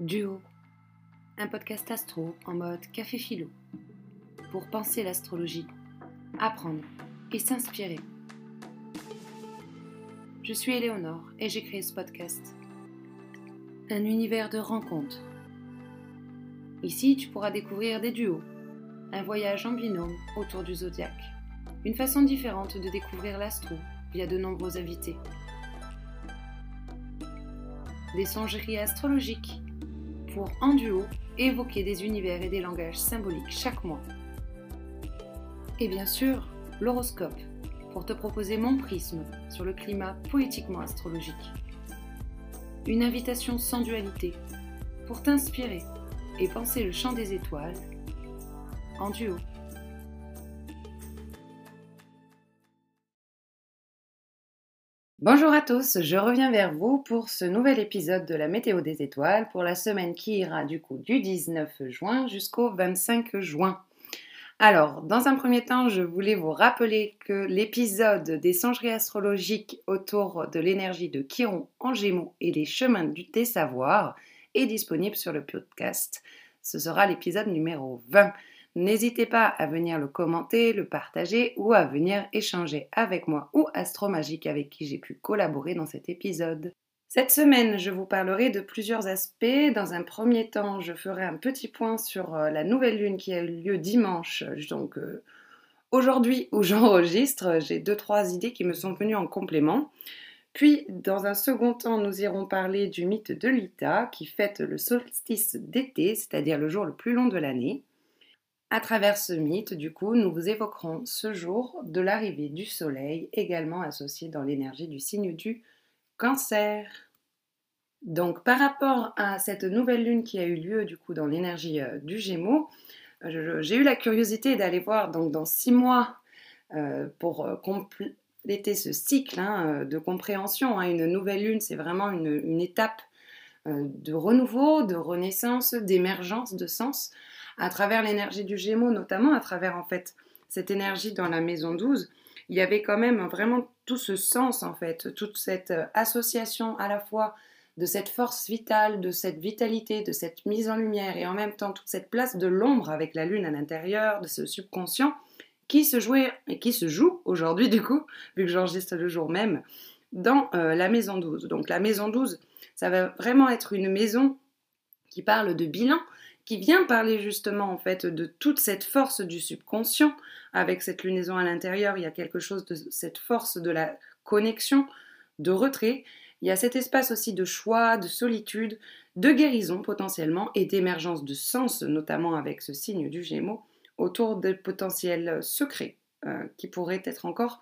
Duo, un podcast astro en mode café philo, pour penser l'astrologie, apprendre et s'inspirer. Je suis Éléonore et j'ai créé ce podcast. Un univers de rencontres. Ici, tu pourras découvrir des duos, un voyage en binôme autour du zodiaque, une façon différente de découvrir l'astro via de nombreux invités. Des songeries astrologiques pour, en duo, évoquer des univers et des langages symboliques chaque mois. Et bien sûr, l'horoscope, pour te proposer mon prisme sur le climat poétiquement astrologique. Une invitation sans dualité, pour t'inspirer et penser le chant des étoiles en duo. Bonjour à tous, je reviens vers vous pour ce nouvel épisode de la météo des étoiles pour la semaine qui ira du coup du 19 juin jusqu'au 25 juin. Alors, dans un premier temps, je voulais vous rappeler que l'épisode des songeries astrologiques autour de l'énergie de Chiron en Gémeaux et les chemins du savoir est disponible sur le podcast. Ce sera l'épisode numéro 20. N'hésitez pas à venir le commenter, le partager ou à venir échanger avec moi ou Astromagique avec qui j'ai pu collaborer dans cet épisode. Cette semaine, je vous parlerai de plusieurs aspects. Dans un premier temps, je ferai un petit point sur euh, la nouvelle lune qui a eu lieu dimanche, donc euh, aujourd'hui où j'enregistre. J'ai deux trois idées qui me sont venues en complément. Puis, dans un second temps, nous irons parler du mythe de l'Ita qui fête le solstice d'été, c'est-à-dire le jour le plus long de l'année. À travers ce mythe, du coup, nous vous évoquerons ce jour de l'arrivée du Soleil, également associé dans l'énergie du signe du Cancer. Donc, par rapport à cette nouvelle lune qui a eu lieu, du coup, dans l'énergie euh, du Gémeaux, j'ai eu la curiosité d'aller voir donc dans six mois euh, pour euh, compléter ce cycle hein, de compréhension. Hein. une nouvelle lune, c'est vraiment une étape de renouveau, de renaissance, d'émergence de sens à travers l'énergie du Gémeaux, notamment à travers en fait cette énergie dans la maison 12, il y avait quand même vraiment tout ce sens en fait, toute cette euh, association à la fois de cette force vitale, de cette vitalité, de cette mise en lumière et en même temps toute cette place de l'ombre avec la lune à l'intérieur, de ce subconscient qui se jouait et qui se joue aujourd'hui du coup, vu que j'enregistre le jour même, dans euh, la maison 12. Donc la maison 12, ça va vraiment être une maison qui parle de bilan, qui vient parler justement en fait de toute cette force du subconscient. Avec cette lunaison à l'intérieur, il y a quelque chose de cette force de la connexion, de retrait. Il y a cet espace aussi de choix, de solitude, de guérison potentiellement et d'émergence de sens, notamment avec ce signe du Gémeaux, autour de potentiels secrets euh, qui pourraient être encore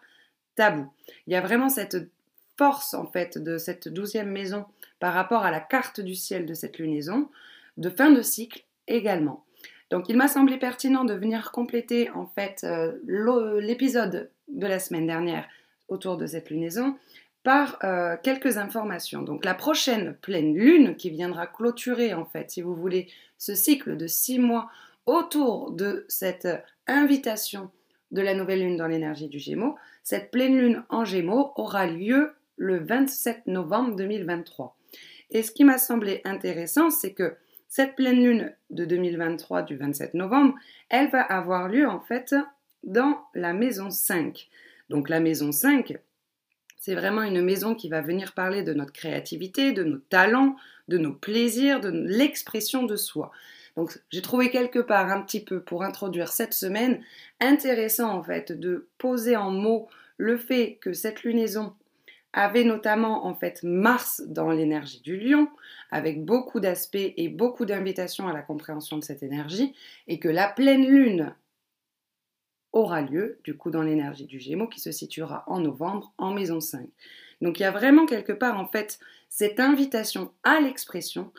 tabous. Il y a vraiment cette force en fait de cette douzième maison par rapport à la carte du ciel de cette lunaison, de fin de cycle également. Donc il m'a semblé pertinent de venir compléter en fait euh, l'épisode de la semaine dernière autour de cette lunaison par euh, quelques informations. Donc la prochaine pleine lune qui viendra clôturer en fait, si vous voulez, ce cycle de six mois autour de cette invitation de la nouvelle lune dans l'énergie du Gémeaux, cette pleine lune en Gémeaux aura lieu le 27 novembre 2023. Et ce qui m'a semblé intéressant, c'est que cette pleine lune de 2023 du 27 novembre, elle va avoir lieu en fait dans la maison 5. Donc la maison 5, c'est vraiment une maison qui va venir parler de notre créativité, de nos talents, de nos plaisirs, de l'expression de soi. Donc j'ai trouvé quelque part un petit peu pour introduire cette semaine intéressant en fait de poser en mots le fait que cette lunaison avait notamment en fait Mars dans l'énergie du lion, avec beaucoup d'aspects et beaucoup d'invitations à la compréhension de cette énergie, et que la pleine lune aura lieu, du coup, dans l'énergie du Gémeaux, qui se situera en novembre en maison 5. Donc il y a vraiment quelque part, en fait, cette invitation à l'expression,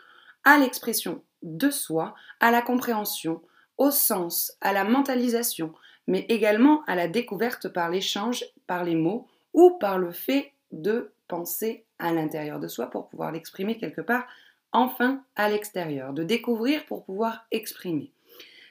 à l'expression de soi, à la compréhension, au sens, à la mentalisation, mais également à la découverte par l'échange, par les mots ou par le fait de penser à l'intérieur de soi pour pouvoir l'exprimer quelque part, enfin à l'extérieur, de découvrir pour pouvoir exprimer.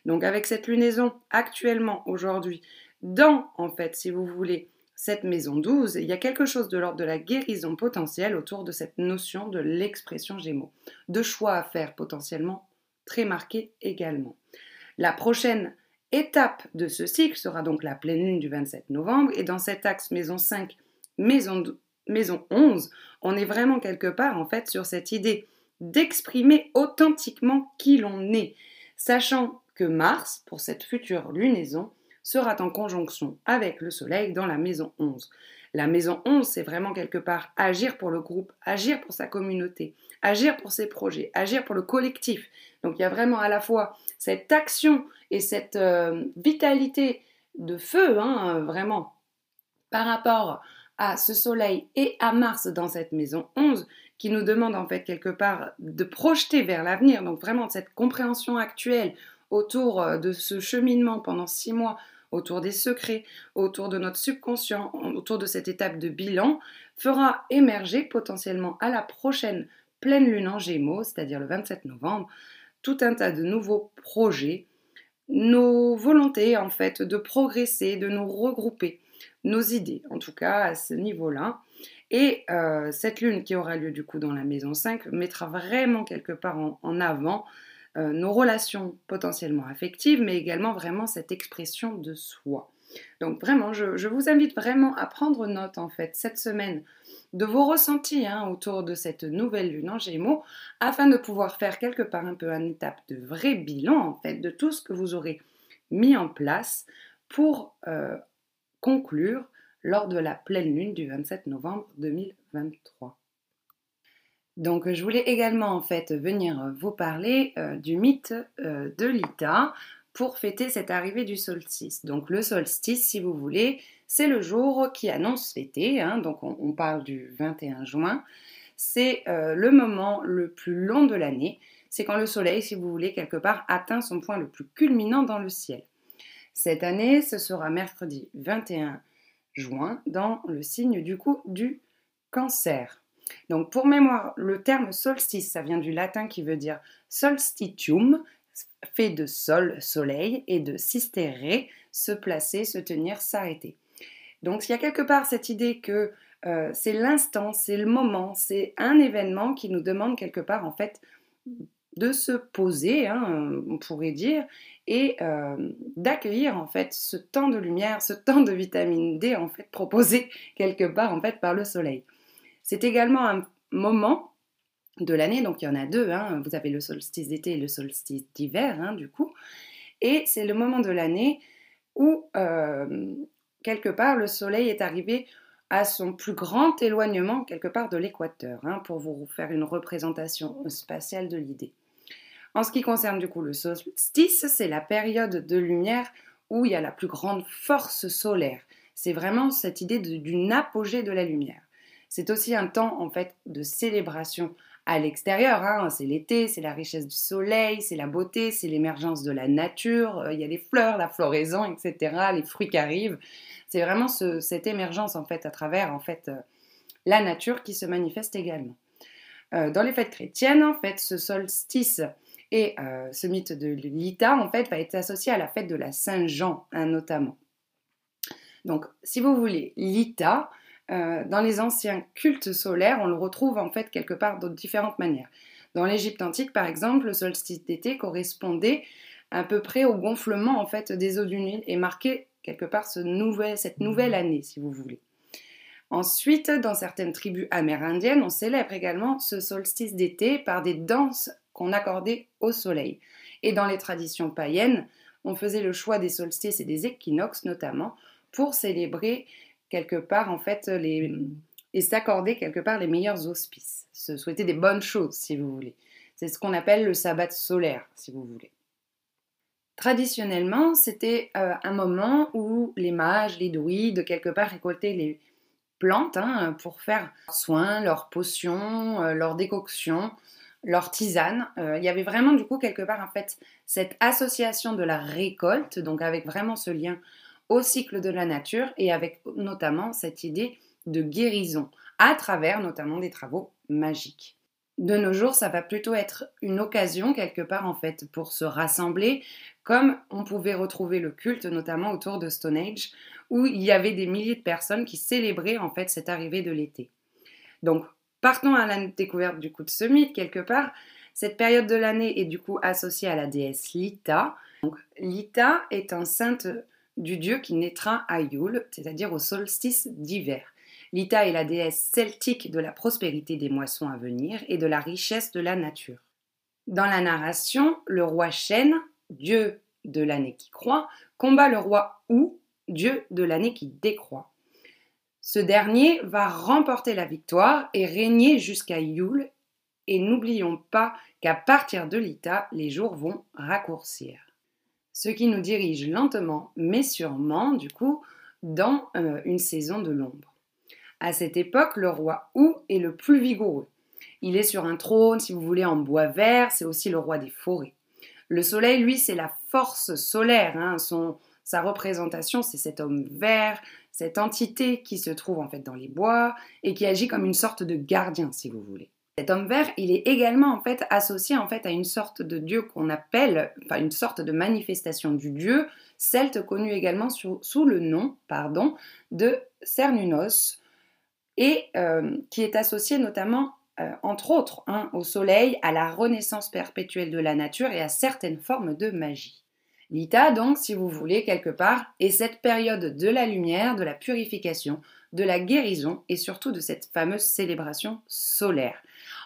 Donc avec cette lunaison actuellement aujourd'hui dans en fait si vous voulez cette maison 12, il y a quelque chose de l'ordre de la guérison potentielle autour de cette notion de l'expression Gémeaux. De choix à faire potentiellement très marqués également. La prochaine étape de ce cycle sera donc la pleine lune du 27 novembre et dans cet axe maison 5, maison, maison 11, on est vraiment quelque part en fait sur cette idée d'exprimer authentiquement qui l'on est, sachant que Mars, pour cette future lunaison, sera en conjonction avec le Soleil dans la maison 11. La maison 11, c'est vraiment quelque part agir pour le groupe, agir pour sa communauté, agir pour ses projets, agir pour le collectif. Donc il y a vraiment à la fois cette action et cette euh, vitalité de feu, hein, vraiment, par rapport à ce Soleil et à Mars dans cette maison 11, qui nous demande en fait quelque part de projeter vers l'avenir, donc vraiment cette compréhension actuelle autour euh, de ce cheminement pendant six mois autour des secrets, autour de notre subconscient, autour de cette étape de bilan, fera émerger potentiellement à la prochaine pleine lune en gémeaux, c'est-à-dire le 27 novembre, tout un tas de nouveaux projets, nos volontés en fait de progresser, de nous regrouper, nos idées en tout cas à ce niveau-là. Et euh, cette lune qui aura lieu du coup dans la maison 5 mettra vraiment quelque part en avant euh, nos relations potentiellement affectives, mais également vraiment cette expression de soi. Donc vraiment, je, vous invite vraiment à prendre note en fait cette semaine de vos ressentis hein, autour de cette nouvelle lune en Gémeaux, afin de pouvoir faire quelque part un peu une étape de vrai bilan en fait de tout ce que vous aurez mis en place pour euh, conclure lors de la pleine lune du 27 novembre 2023. Donc je voulais également en fait venir vous parler euh, du mythe euh, de l'Ita pour fêter cette arrivée du solstice. Donc le solstice, si vous voulez, c'est le jour qui annonce l'été, hein. donc on, parle du 21 juin. C'est euh, le moment le plus long de l'année. C'est quand le soleil, si vous voulez, quelque part atteint son point le plus culminant dans le ciel. Cette année, ce sera mercredi 21 juin dans le signe du coup du cancer. Donc pour mémoire, le terme solstice, ça vient du latin qui veut dire solstitium, fait de sol, soleil, et de sistere, se placer, se tenir, s'arrêter. Donc il y a quelque part cette idée que euh, c'est l'instant, c'est le moment, c'est un événement qui nous demande quelque part en fait de se poser, hein, on pourrait dire, et euh, d'accueillir en fait ce temps de lumière, ce temps de vitamine D en fait proposé quelque part en fait par le soleil. C'est également un moment de l'année, donc il y en a deux, hein. vous avez le solstice d'été et le solstice d'hiver, hein, du coup, et c'est le moment de l'année où, euh, quelque part, le Soleil est arrivé à son plus grand éloignement, quelque part, de l'équateur, hein, pour vous faire une représentation spatiale de l'idée. En ce qui concerne le solstice, c'est la période de lumière où il y a la plus grande force solaire. C'est vraiment cette idée d'une apogée de la lumière. C'est aussi un temps en fait de célébration à l'extérieur. Hein. C'est l'été, c'est la richesse du soleil, c'est la beauté, c'est l'émergence de la nature. Euh, il y a les fleurs, la floraison, etc. Les fruits qui arrivent. C'est vraiment cette émergence en fait à travers en fait euh, la nature qui se manifeste également. Euh, dans les fêtes chrétiennes, en fait, ce solstice et ce mythe de l'Ita en fait va être associé à la fête de la Saint-Jean hein, notamment. Donc, si vous voulez, l'Ita, euh, dans les anciens cultes solaires, on le retrouve en fait quelque part de différentes manières. Dans l'Égypte antique, par exemple, le solstice d'été correspondait à peu près au gonflement en fait des eaux du Nil et marquait quelque part cette nouvelle année, si vous voulez. Ensuite, dans certaines tribus amérindiennes, on célèbre également ce solstice d'été par des danses qu'on accordait au soleil. Et dans les traditions païennes, on faisait le choix des solstices et des équinoxes notamment pour célébrer quelque part, en fait, les, et s'accorder quelque part les meilleurs auspices, se souhaiter des bonnes choses, si vous voulez. C'est ce qu'on appelle le sabbat solaire, si vous voulez. Traditionnellement, c'était euh, un moment où les mages, les druides, quelque part, récoltaient les plantes hein, pour faire soin, leurs potions, euh, leurs décoctions, leurs tisanes. Euh, il y avait vraiment, du coup, quelque part, en fait, cette association de la récolte, donc avec vraiment ce lien au cycle de la nature et avec notamment cette idée de guérison à travers notamment des travaux magiques. De nos jours, ça va plutôt être une occasion quelque part en fait pour se rassembler, comme on pouvait retrouver le culte notamment autour de Stone Age, où il y avait des milliers de personnes qui célébraient en fait cette arrivée de l'été. Donc, partons à la découverte du coup de ce mythe quelque part. Cette période de l'année est du coup associée à la déesse Lita. Lita est un sainte du dieu qui naîtra à Yule, c'est-à-dire au solstice d'hiver. Lita est la déesse celtique de la prospérité des moissons à venir et de la richesse de la nature. Dans la narration, le roi Chêne, dieu de l'année qui croît, combat le roi Ou, dieu de l'année qui décroît. Ce dernier va remporter la victoire et régner jusqu'à Yule, et n'oublions pas qu'à partir de Lita, les jours vont raccourcir. Ce qui nous dirige lentement, mais sûrement, du coup, dans euh, une saison de l'ombre. À cette époque, le roi Ou est le plus vigoureux. Il est sur un trône, si vous voulez, en bois vert, c'est aussi le roi des forêts. Le soleil, lui, c'est la force solaire. Hein. Son, sa représentation, c'est cet homme vert, cette entité qui se trouve en fait dans les bois et qui agit comme une sorte de gardien, si vous voulez. Cet homme vert, il est également en fait associé en fait à une sorte de dieu qu'on appelle, une sorte de manifestation du dieu celte connu également sous, le nom, pardon, de Cernunos et euh, qui est associé notamment, euh, entre autres, hein, au soleil, à la renaissance perpétuelle de la nature et à certaines formes de magie. L'Ita, donc, si vous voulez, quelque part, est cette période de la lumière, de la purification, de la guérison et surtout de cette fameuse célébration solaire.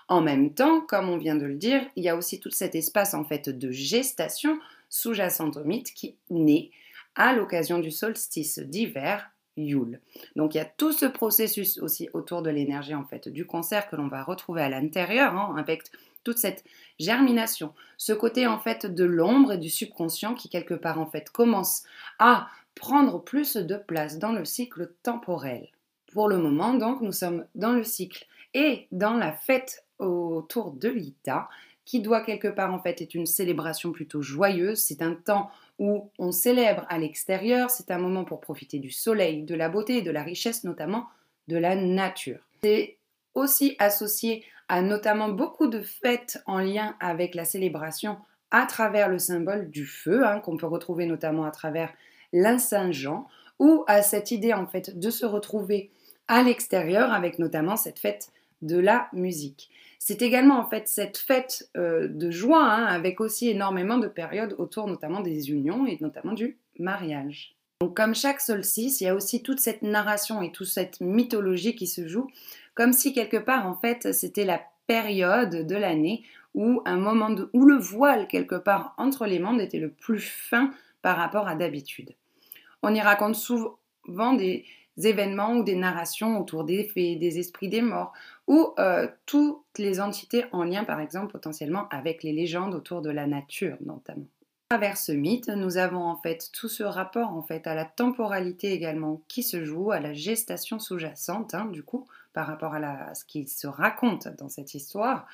En même temps, comme on vient de le dire, il y a aussi tout cet espace en fait de gestation sous-jacente au mythe qui naît à l'occasion du solstice d'hiver Yule. Donc il y a tout ce processus aussi autour de l'énergie en fait du concert que l'on va retrouver à l'intérieur hein, avec toute cette germination, ce côté en fait de l'ombre et du subconscient qui quelque part en fait commence à prendre plus de place dans le cycle temporel. Pour le moment donc nous sommes dans le cycle et dans la fête autour de l'Ita qui doit quelque part en fait être une célébration plutôt joyeuse, c'est un temps où on célèbre à l'extérieur, c'est un moment pour profiter du soleil, de la beauté de la richesse notamment de la nature. C'est aussi associé à notamment beaucoup de fêtes en lien avec la célébration à travers le symbole du feu, hein, qu'on peut retrouver notamment à travers l'Incingent, ou à cette idée en fait de se retrouver à l'extérieur avec notamment cette fête de la musique. C'est également en fait cette fête euh, de joie hein, avec aussi énormément de périodes autour notamment des unions et notamment du mariage. Donc comme chaque solstice, il y a aussi toute cette narration et toute cette mythologie qui se joue comme si quelque part en fait c'était la période de l'année où un moment où le voile quelque part entre les mondes était le plus fin par rapport à d'habitude. On y raconte souvent des, événements ou des narrations autour des fées, des esprits des morts, ou euh, toutes les entités en lien par exemple potentiellement avec les légendes autour de la nature notamment. À travers ce mythe, nous avons en fait tout ce rapport en fait à la temporalité également qui se joue, à la gestation sous-jacente hein, du coup par rapport à, ce qui se raconte dans cette histoire,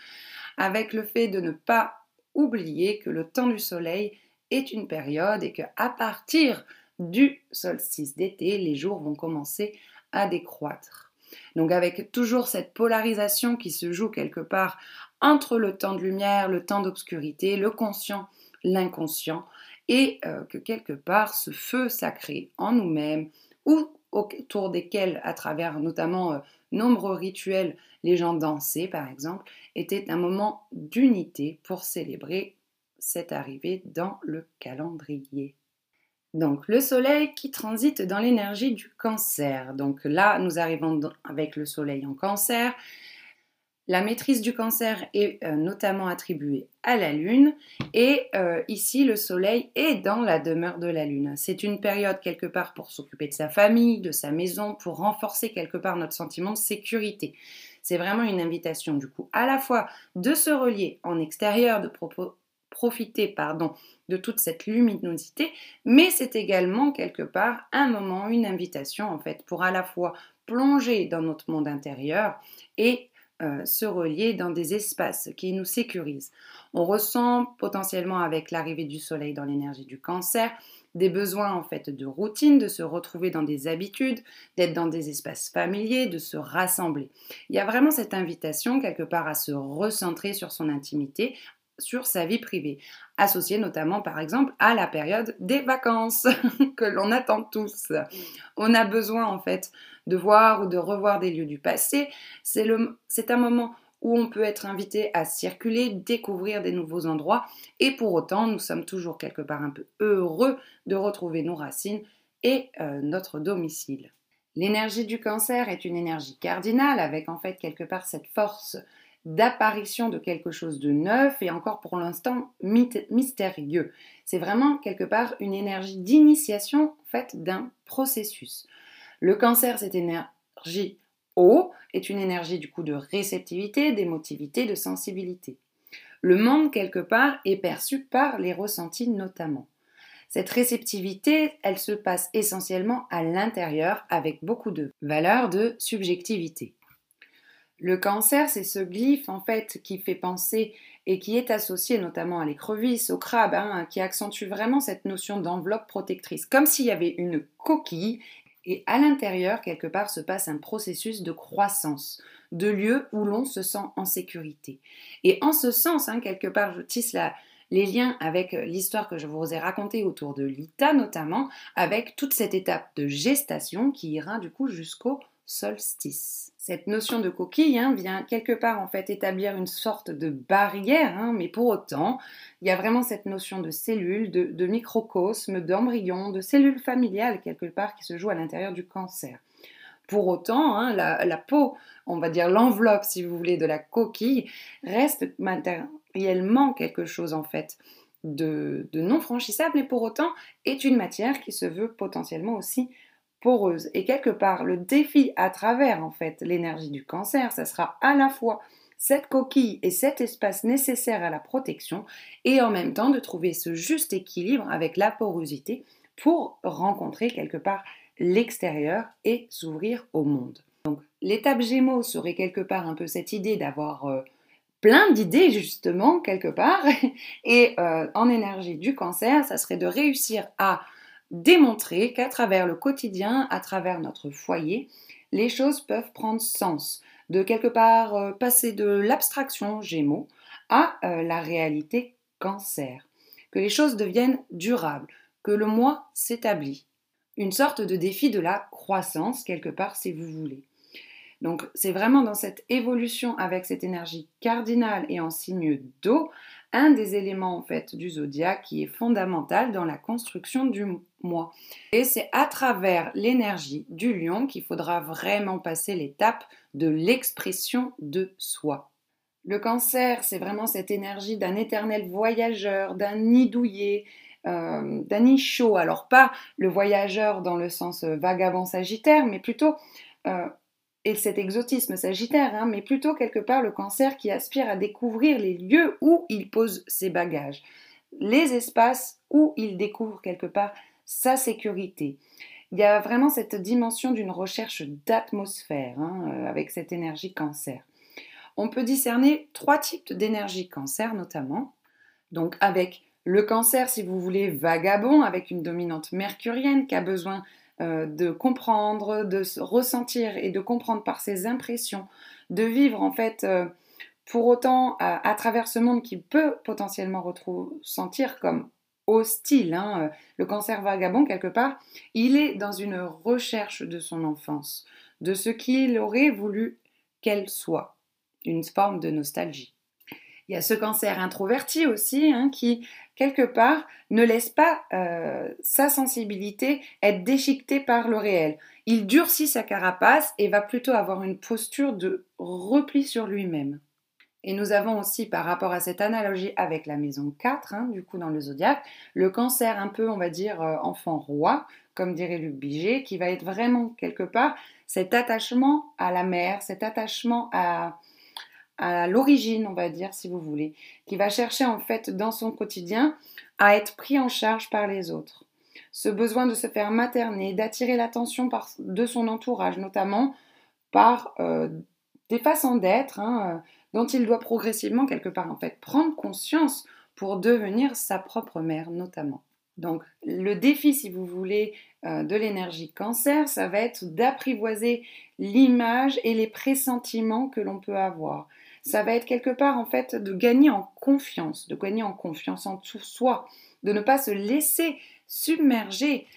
avec le fait de ne pas oublier que le temps du soleil est une période et que à partir du solstice d'été, les jours vont commencer à décroître. Donc avec toujours cette polarisation qui se joue quelque part entre le temps de lumière, le temps d'obscurité, le conscient, l'inconscient, et euh, que quelque part ce feu sacré en nous-mêmes, ou autour desquels, à travers notamment euh, nombreux rituels, les gens dansaient par exemple, était un moment d'unité pour célébrer cette arrivée dans le calendrier. Donc le soleil qui transite dans l'énergie du cancer. Donc là, nous arrivons avec le soleil en cancer. La maîtrise du cancer est euh, notamment attribuée à la Lune et euh, ici le Soleil est dans la demeure de la Lune. C'est une période quelque part pour s'occuper de sa famille, de sa maison, pour renforcer quelque part notre sentiment de sécurité. C'est vraiment une invitation du coup à la fois de se relier en extérieur, de profiter pardon, de toute cette luminosité, mais c'est également quelque part un moment, une invitation en fait pour à la fois plonger dans notre monde intérieur et euh, se relier dans des espaces qui nous sécurisent. On ressent potentiellement avec l'arrivée du soleil dans l'énergie du cancer des besoins en fait de routine, de se retrouver dans des habitudes, d'être dans des espaces familiers, de se rassembler. Il y a vraiment cette invitation quelque part à se recentrer sur son intimité, sur sa vie privée, associée notamment par exemple à la période des vacances que l'on attend tous. On a besoin en fait de voir ou de revoir des lieux du passé. C'est un moment où on peut être invité à circuler, découvrir des nouveaux endroits, et pour autant, nous sommes toujours quelque part un peu heureux de retrouver nos racines et euh, notre domicile. L'énergie du cancer est une énergie cardinale avec en fait quelque part cette force d'apparition de quelque chose de neuf et encore pour l'instant mystérieux. C'est vraiment quelque part une énergie d'initiation en fait d'un processus. Le cancer, cette énergie O est une énergie du coup de réceptivité, d'émotivité, de sensibilité. Le monde, quelque part, est perçu par les ressentis notamment. Cette réceptivité, elle se passe essentiellement à l'intérieur avec beaucoup de valeurs de subjectivité. Le cancer, c'est ce glyphe en fait qui fait penser et qui est associé notamment à l'écrevisse, au crabe, hein, qui accentue vraiment cette notion d'enveloppe protectrice, comme s'il y avait une coquille et à l'intérieur, quelque part, se passe un processus de croissance, de lieu où l'on se sent en sécurité. Et en ce sens, hein, quelque part, je tisse les liens avec l'histoire que je vous ai racontée autour de l'ITA notamment, avec toute cette étape de gestation qui ira du coup jusqu'au solstice. Cette notion de coquille hein, vient quelque part en fait établir une sorte de barrière, hein, mais pour autant, il y a vraiment cette notion de cellule, de, microcosme, d'embryon, de cellule familiale quelque part qui se joue à l'intérieur du cancer. Pour autant, hein, la, peau, on va dire l'enveloppe, si vous voulez, de la coquille, reste matériellement quelque chose en fait de, de non franchissable et pour autant est une matière qui se veut potentiellement aussi poreuse. Et quelque part, le défi à travers en fait l'énergie du cancer, ça sera à la fois cette coquille et cet espace nécessaire à la protection et en même temps de trouver ce juste équilibre avec la porosité pour rencontrer quelque part l'extérieur et s'ouvrir au monde. Donc l'étape Gémeaux serait quelque part un peu cette idée d'avoir euh, plein d'idées justement quelque part et euh, en énergie du cancer, ça serait de réussir à démontrer qu'à travers le quotidien, à travers notre foyer, les choses peuvent prendre sens, de quelque part euh, passer de l'abstraction Gémeaux à euh, la réalité Cancer, que les choses deviennent durables, que le moi s'établit. Une sorte de défi de la croissance, quelque part, si vous voulez. Donc c'est vraiment dans cette évolution avec cette énergie cardinale et en signe d'eau, un des éléments en fait du zodiaque qui est fondamental dans la construction du moi. Et c'est à travers l'énergie du lion qu'il faudra vraiment passer l'étape de l'expression de soi. Le cancer, c'est vraiment cette énergie d'un éternel voyageur, d'un nid douillet, euh, d'un nid chaud. Alors pas le voyageur dans le sens vagabond sagittaire, mais plutôt euh, et cet exotisme sagittaire, hein, mais plutôt quelque part le cancer qui aspire à découvrir les lieux où il pose ses bagages, les espaces où il découvre quelque part sa sécurité. Il y a vraiment cette dimension d'une recherche d'atmosphère hein, euh, avec cette énergie cancer. On peut discerner trois types d'énergie cancer notamment. Donc avec le cancer, si vous voulez, vagabond, avec une dominante mercurienne qui a besoin euh, de comprendre, de ressentir et de comprendre par ses impressions, de vivre en fait euh, pour autant à, travers ce monde qui peut potentiellement ressentir comme hostile. Hein, euh, le cancer vagabond, quelque part, il est dans une recherche de son enfance, de ce qu'il aurait voulu qu'elle soit, une forme de nostalgie. Il y a ce cancer introverti aussi hein, qui quelque part, ne laisse pas euh, sa sensibilité être déchiquetée par le réel. Il durcit sa carapace et va plutôt avoir une posture de repli sur lui-même. Et nous avons aussi, par rapport à cette analogie avec la maison 4, hein, du coup dans le zodiaque, le cancer un peu, on va dire, euh, enfant roi, comme dirait Luc Biget, qui va être vraiment quelque part cet attachement à la mère, cet attachement à, à l'origine, on va dire, si vous voulez, qui va chercher en fait dans son quotidien à être pris en charge par les autres. Ce besoin de se faire materner, d'attirer l'attention de son entourage, notamment par euh, des façons d'être hein, dont il doit progressivement quelque part en fait prendre conscience pour devenir sa propre mère notamment. Donc le défi, si vous voulez, euh, de l'énergie cancer, ça va être d'apprivoiser l'image et les pressentiments que l'on peut avoir. Ça va être quelque part en fait de gagner en confiance, de gagner en confiance en tout soi, de ne pas se laisser submerger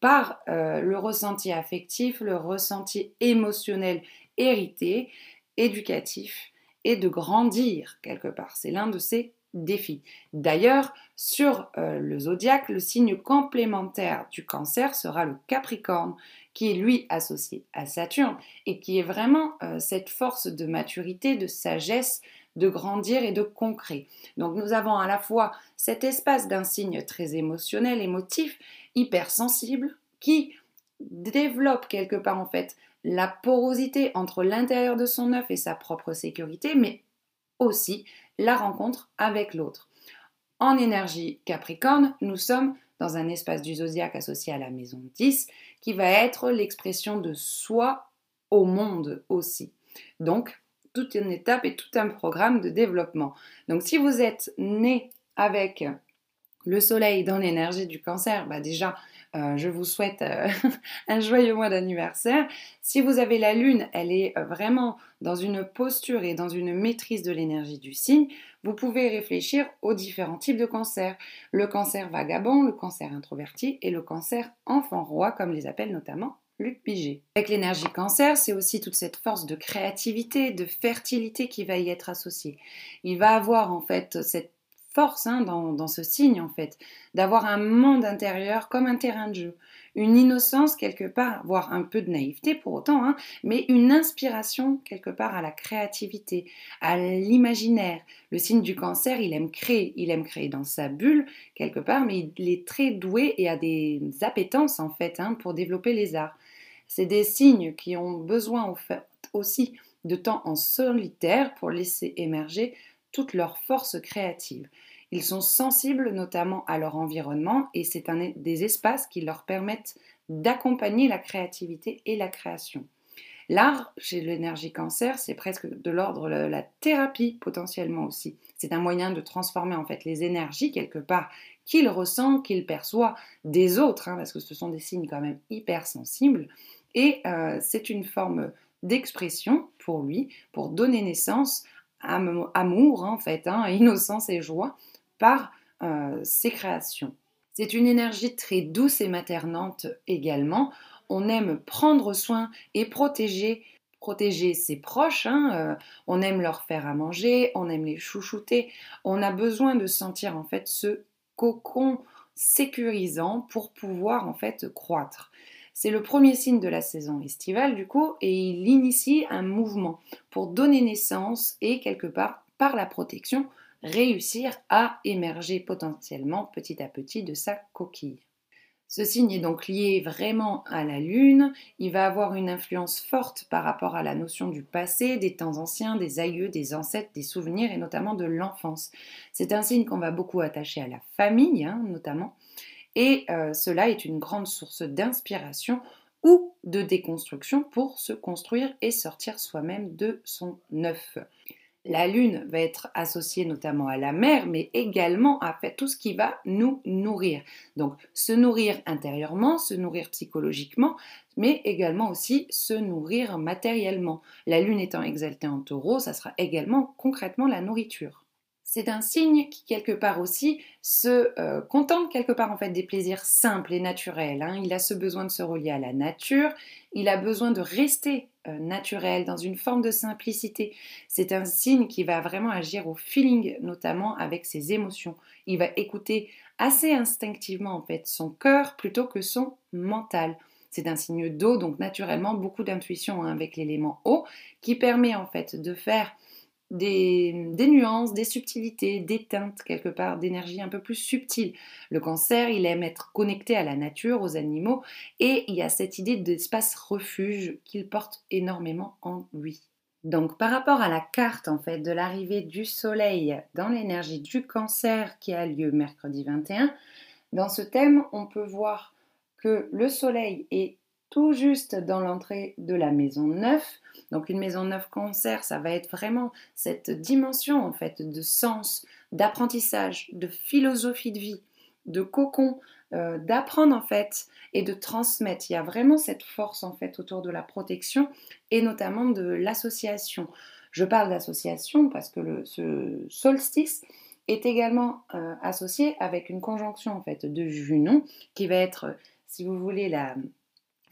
par euh, le ressenti affectif, le ressenti émotionnel hérité, éducatif, et de grandir quelque part. C'est l'un de ces défis. D'ailleurs, sur euh, le zodiaque, le signe complémentaire du cancer sera le Capricorne, qui est lui associé à Saturne et qui est vraiment euh, cette force de maturité, de sagesse, de grandir et de concret. Donc nous avons à la fois cet espace d'un signe très émotionnel, émotif, hypersensible, qui développe quelque part en fait la porosité entre l'intérieur de son œuf et sa propre sécurité, mais aussi la rencontre avec l'autre. En énergie Capricorne, nous sommes dans un espace du zodiaque associé à la maison 10 qui va être l'expression de soi au monde aussi. Donc, toute une étape et tout un programme de développement. Donc, si vous êtes né avec le soleil dans l'énergie du cancer, bah déjà, euh, je vous souhaite euh, un joyeux mois d'anniversaire. Si vous avez la lune, elle est euh, vraiment dans une posture et dans une maîtrise de l'énergie du signe, vous pouvez réfléchir aux différents types de cancers. Le cancer vagabond, le cancer introverti et le cancer enfant roi, comme les appelle notamment Luc Piget. Avec l'énergie cancer, c'est aussi toute cette force de créativité, de fertilité qui va y être associée. Il va avoir en fait cette force hein, dans, ce signe en fait, d'avoir un monde intérieur comme un terrain de jeu, une innocence quelque part, voire un peu de naïveté pour autant, hein, mais une inspiration quelque part à la créativité, à l'imaginaire. Le signe du cancer, il aime créer, il aime créer dans sa bulle quelque part, mais il est très doué et a des appétences en fait hein, pour développer les arts. C'est des signes qui ont besoin aussi de temps en solitaire pour laisser émerger toute leur force créative. Ils sont sensibles notamment à leur environnement et c'est un des espaces qui leur permettent d'accompagner la créativité et la création. L'art, chez l'énergie cancer, c'est presque de l'ordre de la thérapie potentiellement aussi. C'est un moyen de transformer en fait les énergies quelque part qu'il ressent, qu'il perçoit des autres, hein, parce que ce sont des signes quand même hypersensibles. Et euh, c'est une forme d'expression pour lui, pour donner naissance amour, en fait, hein, innocence et joie par euh, ses créations. C'est une énergie très douce et maternante également. On aime prendre soin et protéger protéger ses proches, hein, euh, on aime leur faire à manger, on aime les chouchouter, on a besoin de sentir en fait ce cocon sécurisant pour pouvoir en fait croître. C'est le premier signe de la saison estivale du coup et il initie un mouvement pour donner naissance et quelque part par la protection réussir à émerger potentiellement petit à petit de sa coquille. Ce signe est donc lié vraiment à la Lune, il va avoir une influence forte par rapport à la notion du passé, des temps anciens, des aïeux, des ancêtres, des souvenirs et notamment de l'enfance. C'est un signe qu'on va beaucoup attacher à la famille hein, notamment, et euh, cela est une grande source d'inspiration ou de déconstruction pour se construire et sortir soi-même de son œuf. La lune va être associée notamment à la mer, mais également à tout ce qui va nous nourrir. Donc se nourrir intérieurement, se nourrir psychologiquement, mais également aussi se nourrir matériellement. La lune étant exaltée en taureau, ça sera également concrètement la nourriture c'est un signe qui quelque part aussi se euh, contente quelque part en fait des plaisirs simples et naturels. Hein. Il a ce besoin de se relier à la nature, il a besoin de rester euh, naturel dans une forme de simplicité. C'est un signe qui va vraiment agir au feeling, notamment avec ses émotions. Il va écouter assez instinctivement en fait son cœur plutôt que son mental. C'est un signe d'eau, donc naturellement beaucoup d'intuition hein, avec l'élément eau, qui permet en fait de faire des, nuances, des subtilités, des teintes quelque part, d'énergie un peu plus subtile. Le cancer, il aime être connecté à la nature, aux animaux, et il y a cette idée d'espace refuge qu'il porte énormément en lui. Donc par rapport à la carte en fait de l'arrivée du soleil dans l'énergie du cancer qui a lieu mercredi 21, dans ce thème, on peut voir que le soleil est tout juste dans l'entrée de la maison 9. Donc une maison 9 cancer, ça va être vraiment cette dimension en fait de sens, d'apprentissage, de philosophie de vie, de cocon, euh, d'apprendre en fait et de transmettre. Il y a vraiment cette force en fait autour de la protection et notamment de l'association. Je parle d'association parce que ce solstice est également euh, associé avec une conjonction en fait de Junon qui va être, si vous voulez, la,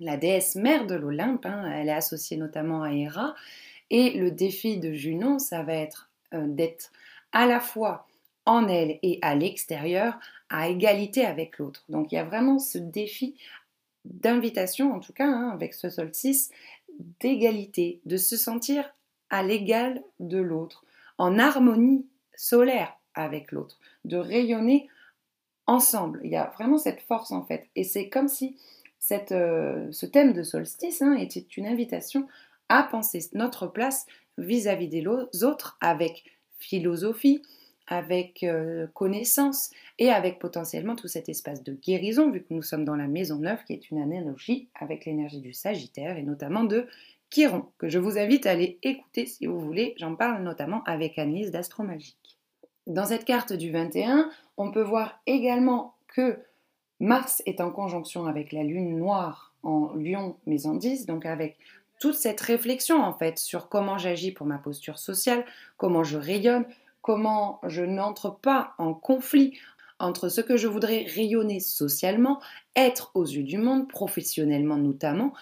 la déesse mère de l'Olympe. Hein. elle est associée notamment à Héra. Et le défi de Junon, ça va être euh, d'être à la fois en elle et à l'extérieur à égalité avec l'autre. Donc il y a vraiment ce défi d'invitation, en tout cas hein, avec ce solstice, d'égalité, de se sentir à l'égal de l'autre, en harmonie solaire avec l'autre, de rayonner ensemble. Il y a vraiment cette force en fait. Et c'est comme si euh, ce thème de solstice hein, était une invitation à penser notre place vis-à-vis des autres avec philosophie, avec euh, connaissance et avec potentiellement tout cet espace de guérison, vu que nous sommes dans la maison neuve, qui est une analogie avec l'énergie du Sagittaire et notamment de Chiron, que je vous invite à aller écouter si vous voulez. J'en parle notamment avec Annelise d'Astromagique. Dans cette carte du 21, on peut voir également que Mars est en conjonction avec la Lune noire en Lion maison 10, donc avec toute cette réflexion en fait sur comment j'agis pour ma posture sociale, comment je rayonne, comment je n'entre pas en conflit entre ce que je voudrais rayonner socialement, être aux yeux du monde, professionnellement notamment,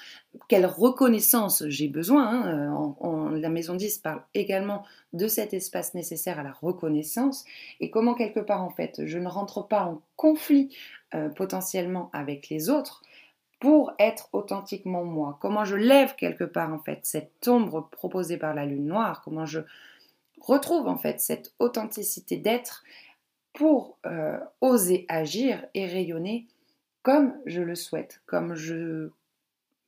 quelle reconnaissance j'ai besoin. Hein, la Maison 10 parle également de cet espace nécessaire à la reconnaissance et comment quelque part en fait je ne rentre pas en conflit euh, potentiellement avec les autres pour être authentiquement moi. Comment je lève quelque part en fait cette ombre proposée par la lune noire, comment je retrouve en fait cette authenticité d'être pour euh, oser agir et rayonner comme je le souhaite, comme je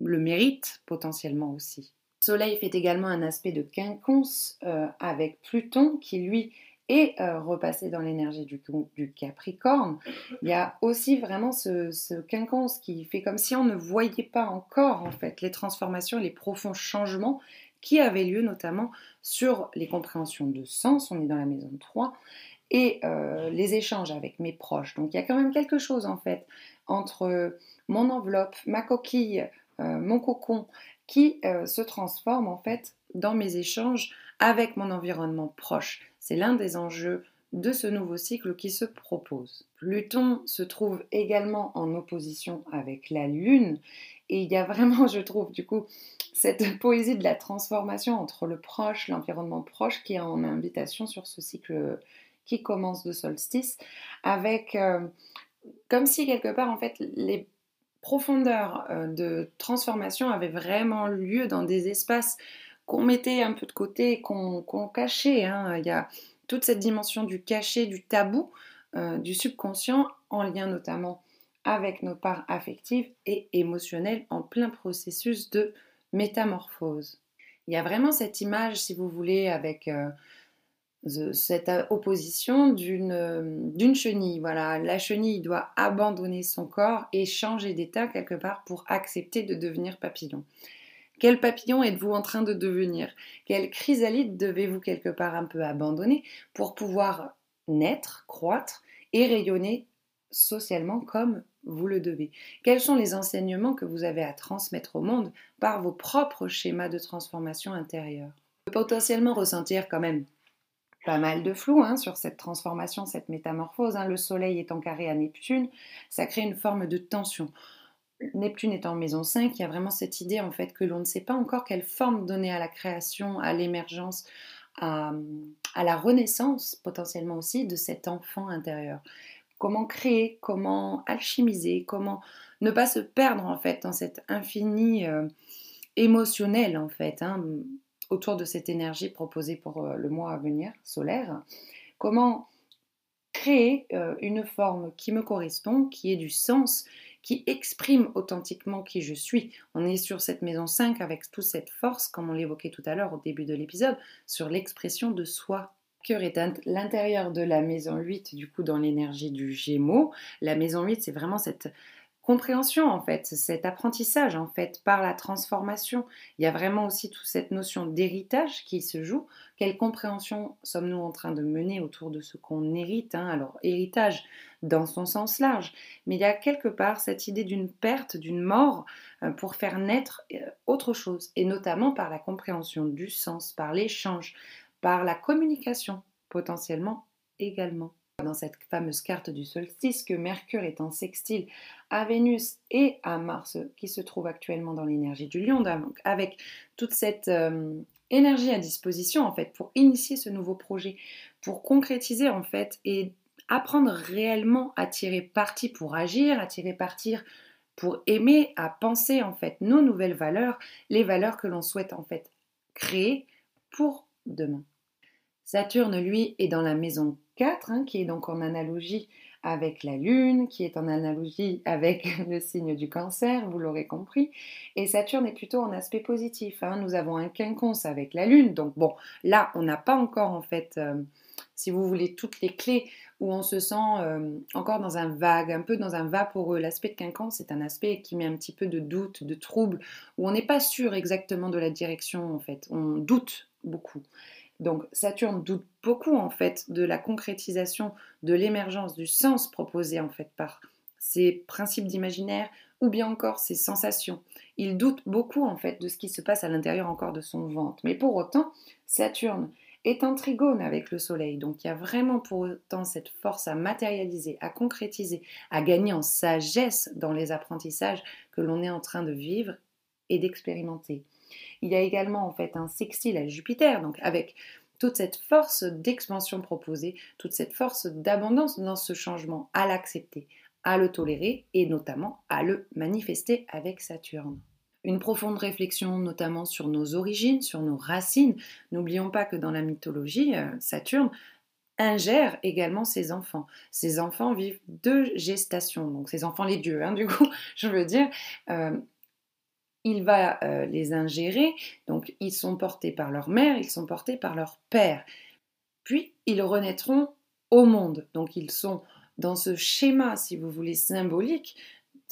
le mérite potentiellement aussi. Le Soleil fait également un aspect de quinconce euh, avec Pluton qui lui est euh, repassé dans l'énergie du, Capricorne. Il y a aussi vraiment ce, ce, quinconce qui fait comme si on ne voyait pas encore en fait les transformations, les profonds changements qui avaient lieu notamment sur les compréhensions de sens, on est dans la maison 3, et euh, les échanges avec mes proches. Donc il y a quand même quelque chose en fait entre mon enveloppe, ma coquille, euh, mon cocon, qui euh, se transforme en fait dans mes échanges avec mon environnement proche. C'est l'un des enjeux de ce nouveau cycle qui se propose. Pluton se trouve également en opposition avec la Lune et il y a vraiment, je trouve, du coup, cette poésie de la transformation entre le proche, l'environnement proche qui est en invitation sur ce cycle qui commence de solstice, avec euh, comme si quelque part, en fait, les profondeurs euh, de transformation avaient vraiment lieu dans des espaces qu'on mettait un peu de côté, qu'on cachait. Hein. Il y a toute cette dimension du caché, du tabou, euh, du subconscient, en lien notamment avec nos parts affectives et émotionnelles en plein processus de métamorphose. Il y a vraiment cette image, si vous voulez, avec cette opposition d'une chenille. Voilà, la chenille doit abandonner son corps et changer d'état quelque part pour accepter de devenir papillon. Quel papillon êtes-vous en train de devenir? Quelle chrysalide devez-vous quelque part un peu abandonner pour pouvoir naître, croître et rayonner socialement comme vous le devez? Quels sont les enseignements que vous avez à transmettre au monde par vos propres schémas de transformation intérieure? Potentiellement ressentir quand même pas mal de flou hein, sur cette transformation, cette métamorphose. Hein. Le Soleil en carré à Neptune, ça crée une forme de tension. Neptune en maison 5, il y a vraiment cette idée en fait que l'on ne sait pas encore quelle forme donner à la création, à l'émergence, à, à, la renaissance potentiellement aussi de cet enfant intérieur. Comment créer, comment alchimiser, comment ne pas se perdre en fait dans cet infini euh, émotionnel en fait. Hein autour de cette énergie proposée pour euh, le mois à venir, solaire. Comment créer euh, une forme qui me correspond, qui ait du sens, qui exprime authentiquement qui je suis. On est sur cette maison 5 avec toute cette force, comme on l'évoquait tout à l'heure au début de l'épisode, sur l'expression de soi. Cœur est l'intérieur de la maison 8, du coup dans l'énergie du Gémeaux. La maison 8, c'est vraiment cette compréhension en fait, cet apprentissage en fait par la transformation. Il y a vraiment aussi toute cette notion d'héritage qui se joue. Quelle compréhension sommes-nous en train de mener autour de ce qu'on hérite hein? Alors héritage dans son sens large, mais il y a quelque part cette idée d'une perte, d'une mort euh, pour faire naître euh, autre chose, et notamment par la compréhension du sens, par l'échange, par la communication potentiellement également dans cette fameuse carte du solstice que Mercure est en sextile à Vénus et à Mars qui se trouve actuellement dans l'énergie du lion, donc avec toute cette euh, énergie à disposition en fait pour initier ce nouveau projet, pour concrétiser en fait et apprendre réellement à tirer parti pour agir, à tirer parti pour aimer, à penser en fait nos nouvelles valeurs, les valeurs que l'on souhaite en fait créer pour demain. Saturne, lui, est dans la maison 4, hein, qui est donc en analogie avec la Lune, qui est en analogie avec le signe du cancer, vous l'aurez compris. Et Saturne est plutôt en aspect positif. Hein. Nous avons un quinconce avec la Lune. Donc bon, là, on n'a pas encore en fait, euh, si vous voulez, toutes les clés où on se sent euh, encore dans un vague, un peu dans un vaporeux. L'aspect de quinconce, c'est un aspect qui met un petit peu de doute, de trouble, où on n'est pas sûr exactement de la direction en fait. On doute beaucoup. Donc Saturne doute beaucoup en fait de la concrétisation, de l'émergence du sens proposé en fait par ces principes d'imaginaire ou bien encore ses sensations. Il doute beaucoup en fait de ce qui se passe à l'intérieur encore de son ventre. Mais pour autant, Saturne est en trigone avec le Soleil. Donc il y a vraiment pour autant cette force à matérialiser, à concrétiser, à gagner en sagesse dans les apprentissages que l'on est en train de vivre et d'expérimenter. Il y a également en fait un sextile à Jupiter, donc avec toute cette force d'expansion proposée, toute cette force d'abondance dans ce changement, à l'accepter, à le tolérer et notamment à le manifester avec Saturne. Une profonde réflexion notamment sur nos origines, sur nos racines. N'oublions pas que dans la mythologie, euh, Saturne ingère également ses enfants. Ses enfants vivent deux gestations, donc ses enfants les dieux, hein, du coup, je veux dire, euh, il va euh, les ingérer, donc ils sont portés par leur mère, ils sont portés par leur père. Puis ils renaîtront au monde, donc ils sont dans ce schéma, si vous voulez, symbolique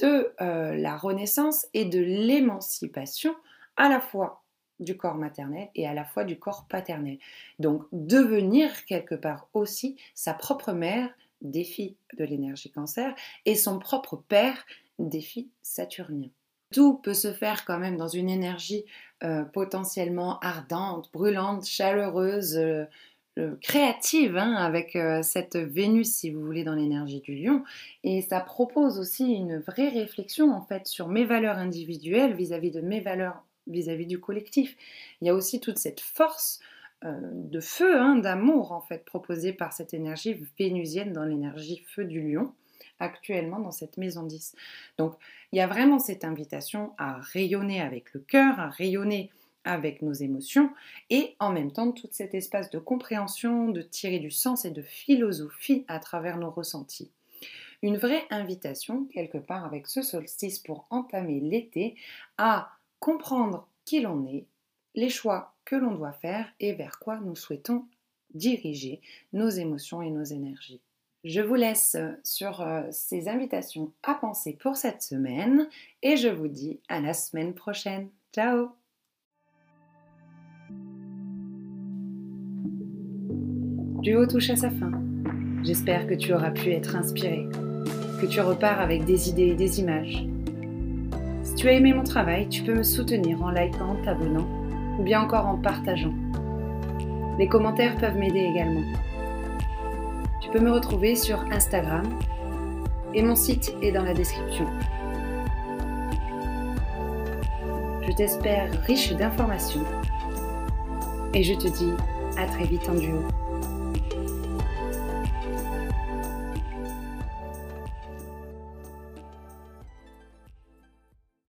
de euh, la renaissance et de l'émancipation à la fois du corps maternel et à la fois du corps paternel. Donc devenir quelque part aussi sa propre mère, défi de l'énergie cancer, et son propre père, défi saturnien. Tout peut se faire quand même dans une énergie euh, potentiellement ardente, brûlante, chaleureuse, euh, euh, créative, hein, avec cette Vénus, si vous voulez, dans l'énergie du lion. Et ça propose aussi une vraie réflexion, en fait, sur mes valeurs individuelles vis-à-vis de mes valeurs vis-à-vis du collectif. Il y a aussi toute cette force de feu, hein, d'amour, en fait, proposée par cette énergie vénusienne dans l'énergie feu du lion actuellement dans cette maison 10. Donc il y a vraiment cette invitation à rayonner avec le cœur, à rayonner avec nos émotions et en même temps tout cet espace de compréhension, de tirer du sens et de philosophie à travers nos ressentis. Une vraie invitation quelque part avec ce solstice pour entamer l'été à comprendre qui l'on est, les choix que l'on doit faire et vers quoi nous souhaitons diriger nos émotions et nos énergies. Je vous laisse sur euh, ces invitations à penser pour cette semaine et je vous dis à la semaine prochaine. Ciao Duo touche à sa fin. J'espère que tu auras pu être inspiré, que tu repars avec des idées et des images. Si tu as aimé mon travail, tu peux me soutenir en likant, t'abonnant ou bien encore en partageant. Les commentaires peuvent m'aider également. Tu peux me retrouver sur Instagram et mon site est dans la description. Je t'espère riche d'informations et je te dis à très vite en duo.